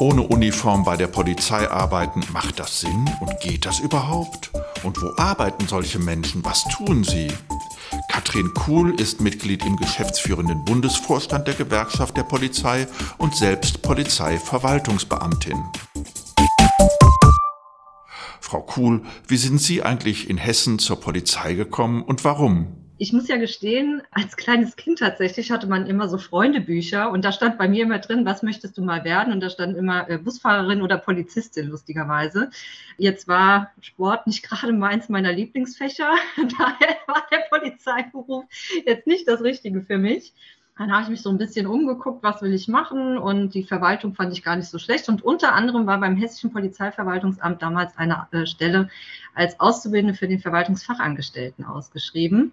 Ohne Uniform bei der Polizei arbeiten, macht das Sinn und geht das überhaupt? Und wo arbeiten solche Menschen? Was tun sie? Katrin Kuhl ist Mitglied im geschäftsführenden Bundesvorstand der Gewerkschaft der Polizei und selbst Polizeiverwaltungsbeamtin. Frau Kuhl, wie sind Sie eigentlich in Hessen zur Polizei gekommen und warum? Ich muss ja gestehen, als kleines Kind tatsächlich hatte man immer so Freundebücher und da stand bei mir immer drin, was möchtest du mal werden? Und da stand immer äh, Busfahrerin oder Polizistin, lustigerweise. Jetzt war Sport nicht gerade meins meiner Lieblingsfächer. Daher war der Polizeiberuf jetzt nicht das Richtige für mich. Dann habe ich mich so ein bisschen umgeguckt, was will ich machen und die Verwaltung fand ich gar nicht so schlecht. Und unter anderem war beim Hessischen Polizeiverwaltungsamt damals eine äh, Stelle als Auszubildende für den Verwaltungsfachangestellten ausgeschrieben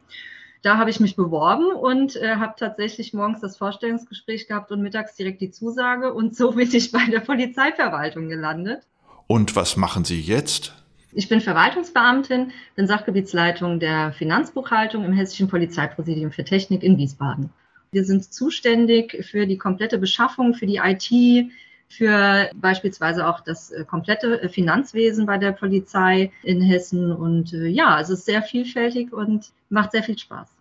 da habe ich mich beworben und äh, habe tatsächlich morgens das Vorstellungsgespräch gehabt und mittags direkt die Zusage. Und so bin ich bei der Polizeiverwaltung gelandet. Und was machen Sie jetzt? Ich bin Verwaltungsbeamtin, bin Sachgebietsleitung der Finanzbuchhaltung im Hessischen Polizeipräsidium für Technik in Wiesbaden. Wir sind zuständig für die komplette Beschaffung, für die IT, für beispielsweise auch das äh, komplette äh, Finanzwesen bei der Polizei in Hessen. Und äh, ja, es ist sehr vielfältig und macht sehr viel Spaß.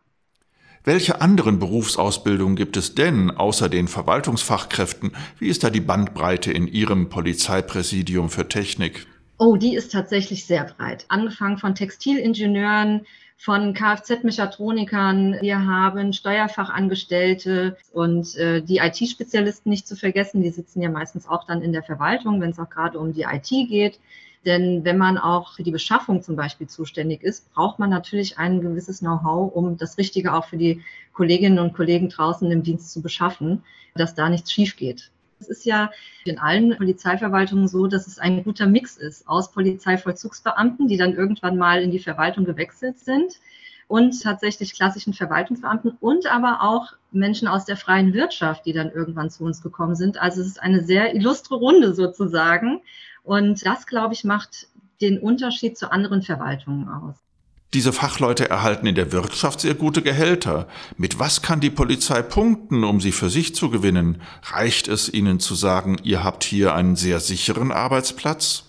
Welche anderen Berufsausbildungen gibt es denn außer den Verwaltungsfachkräften? Wie ist da die Bandbreite in Ihrem Polizeipräsidium für Technik? Oh, die ist tatsächlich sehr breit. Angefangen von Textilingenieuren, von Kfz-Mechatronikern. Wir haben Steuerfachangestellte und äh, die IT-Spezialisten nicht zu vergessen. Die sitzen ja meistens auch dann in der Verwaltung, wenn es auch gerade um die IT geht. Denn wenn man auch für die Beschaffung zum Beispiel zuständig ist, braucht man natürlich ein gewisses Know-how, um das Richtige auch für die Kolleginnen und Kollegen draußen im Dienst zu beschaffen, dass da nichts schief geht. Es ist ja in allen Polizeiverwaltungen so, dass es ein guter Mix ist aus Polizeivollzugsbeamten, die dann irgendwann mal in die Verwaltung gewechselt sind und tatsächlich klassischen Verwaltungsbeamten und aber auch Menschen aus der freien Wirtschaft, die dann irgendwann zu uns gekommen sind. Also es ist eine sehr illustre Runde sozusagen. Und das, glaube ich, macht den Unterschied zu anderen Verwaltungen aus. Diese Fachleute erhalten in der Wirtschaft sehr gute Gehälter. Mit was kann die Polizei punkten, um sie für sich zu gewinnen? Reicht es ihnen zu sagen, ihr habt hier einen sehr sicheren Arbeitsplatz?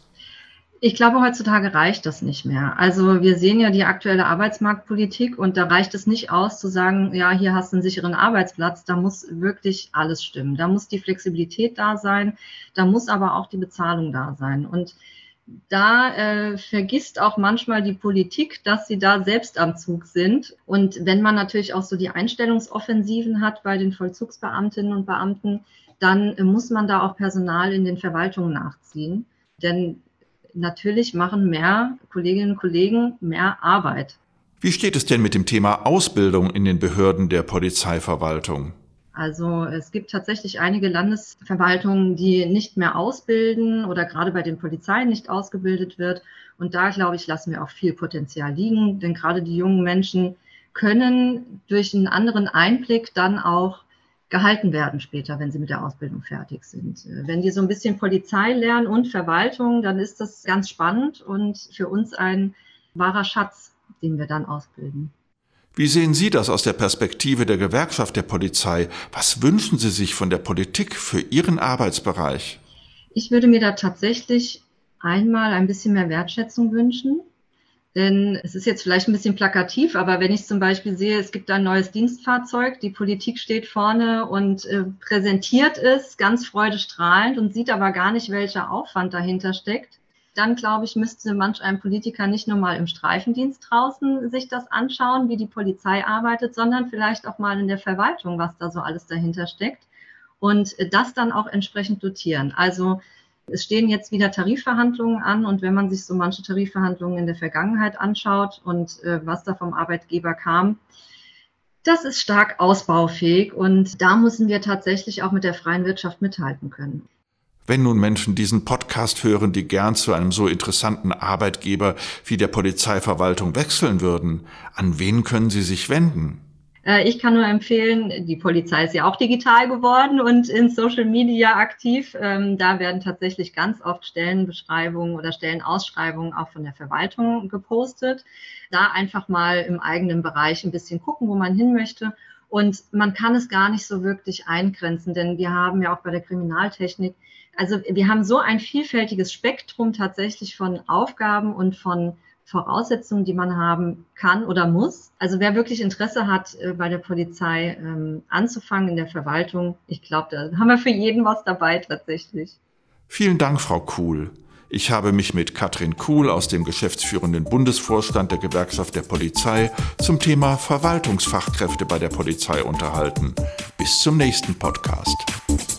Ich glaube, heutzutage reicht das nicht mehr. Also wir sehen ja die aktuelle Arbeitsmarktpolitik und da reicht es nicht aus zu sagen, ja, hier hast du einen sicheren Arbeitsplatz. Da muss wirklich alles stimmen. Da muss die Flexibilität da sein. Da muss aber auch die Bezahlung da sein. Und da äh, vergisst auch manchmal die Politik, dass sie da selbst am Zug sind. Und wenn man natürlich auch so die Einstellungsoffensiven hat bei den Vollzugsbeamtinnen und Beamten, dann äh, muss man da auch Personal in den Verwaltungen nachziehen. Denn natürlich machen mehr Kolleginnen und Kollegen mehr Arbeit. Wie steht es denn mit dem Thema Ausbildung in den Behörden der Polizeiverwaltung? Also es gibt tatsächlich einige Landesverwaltungen, die nicht mehr ausbilden oder gerade bei den Polizeien nicht ausgebildet wird. Und da, glaube ich, lassen wir auch viel Potenzial liegen, denn gerade die jungen Menschen können durch einen anderen Einblick dann auch gehalten werden später, wenn sie mit der Ausbildung fertig sind. Wenn die so ein bisschen Polizei lernen und Verwaltung, dann ist das ganz spannend und für uns ein wahrer Schatz, den wir dann ausbilden. Wie sehen Sie das aus der Perspektive der Gewerkschaft der Polizei? Was wünschen Sie sich von der Politik für Ihren Arbeitsbereich? Ich würde mir da tatsächlich einmal ein bisschen mehr Wertschätzung wünschen. Denn es ist jetzt vielleicht ein bisschen plakativ, aber wenn ich zum Beispiel sehe, es gibt ein neues Dienstfahrzeug, die Politik steht vorne und äh, präsentiert es ganz freudestrahlend und sieht aber gar nicht, welcher Aufwand dahinter steckt, dann glaube ich, müsste manch ein Politiker nicht nur mal im Streifendienst draußen sich das anschauen, wie die Polizei arbeitet, sondern vielleicht auch mal in der Verwaltung, was da so alles dahinter steckt und das dann auch entsprechend dotieren. Also es stehen jetzt wieder Tarifverhandlungen an und wenn man sich so manche Tarifverhandlungen in der Vergangenheit anschaut und äh, was da vom Arbeitgeber kam, das ist stark ausbaufähig und da müssen wir tatsächlich auch mit der freien Wirtschaft mithalten können. Wenn nun Menschen diesen Podcast hören, die gern zu einem so interessanten Arbeitgeber wie der Polizeiverwaltung wechseln würden, an wen können sie sich wenden? Äh, ich kann nur empfehlen, die Polizei ist ja auch digital geworden und in Social Media aktiv. Ähm, da werden tatsächlich ganz oft Stellenbeschreibungen oder Stellenausschreibungen auch von der Verwaltung gepostet. Da einfach mal im eigenen Bereich ein bisschen gucken, wo man hin möchte Und man kann es gar nicht so wirklich eingrenzen, denn wir haben ja auch bei der Kriminaltechnik, also wir haben so ein vielfältiges Spektrum tatsächlich von Aufgaben und von Voraussetzungen, die man haben kann oder muss. Also wer wirklich Interesse hat, äh, bei der Polizei ähm, anzufangen in der Verwaltung, ich glaube, da haben wir für jeden was dabei tatsächlich. Vielen Dank, Frau Kuhl. Ich habe mich mit Katrin Kuhl aus dem geschäftsführenden Bundesvorstand der Gewerkschaft der Polizei zum Thema Verwaltungsfachkräfte bei der Polizei unterhalten. Bis zum nächsten Podcast.